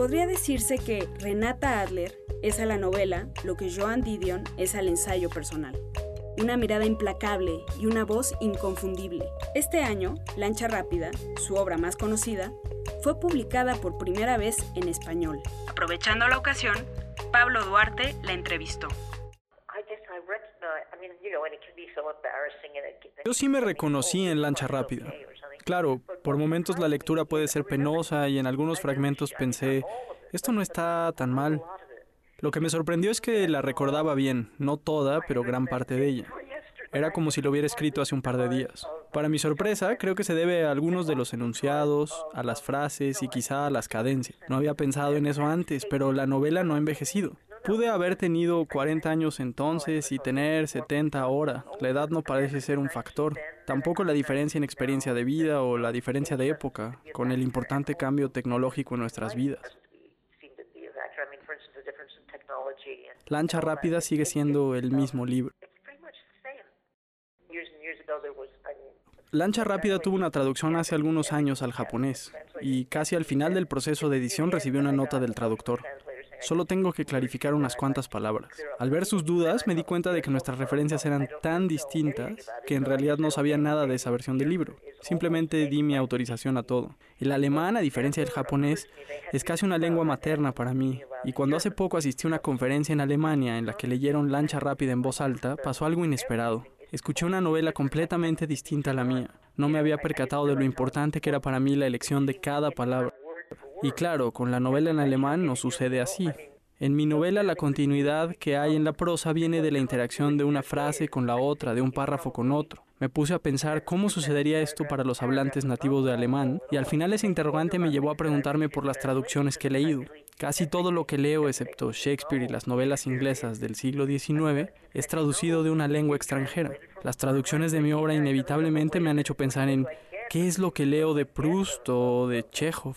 Podría decirse que Renata Adler es a la novela lo que Joan Didion es al ensayo personal. Una mirada implacable y una voz inconfundible. Este año, Lancha Rápida, su obra más conocida, fue publicada por primera vez en español. Aprovechando la ocasión, Pablo Duarte la entrevistó. Yo sí me reconocí en Lancha Rápida. Claro, por momentos la lectura puede ser penosa y en algunos fragmentos pensé, esto no está tan mal. Lo que me sorprendió es que la recordaba bien, no toda, pero gran parte de ella. Era como si lo hubiera escrito hace un par de días. Para mi sorpresa, creo que se debe a algunos de los enunciados, a las frases y quizá a las cadencias. No había pensado en eso antes, pero la novela no ha envejecido. Pude haber tenido 40 años entonces y tener 70 ahora. La edad no parece ser un factor. Tampoco la diferencia en experiencia de vida o la diferencia de época, con el importante cambio tecnológico en nuestras vidas. Lancha Rápida sigue siendo el mismo libro. Lancha Rápida tuvo una traducción hace algunos años al japonés y casi al final del proceso de edición recibió una nota del traductor. Solo tengo que clarificar unas cuantas palabras. Al ver sus dudas, me di cuenta de que nuestras referencias eran tan distintas que en realidad no sabía nada de esa versión del libro. Simplemente di mi autorización a todo. El alemán, a diferencia del japonés, es casi una lengua materna para mí, y cuando hace poco asistí a una conferencia en Alemania en la que leyeron Lancha Rápida en voz alta, pasó algo inesperado. Escuché una novela completamente distinta a la mía. No me había percatado de lo importante que era para mí la elección de cada palabra. Y claro, con la novela en alemán no sucede así. En mi novela la continuidad que hay en la prosa viene de la interacción de una frase con la otra, de un párrafo con otro. Me puse a pensar cómo sucedería esto para los hablantes nativos de alemán y al final ese interrogante me llevó a preguntarme por las traducciones que he leído. Casi todo lo que leo, excepto Shakespeare y las novelas inglesas del siglo XIX, es traducido de una lengua extranjera. Las traducciones de mi obra inevitablemente me han hecho pensar en qué es lo que leo de Proust o de Chekhov.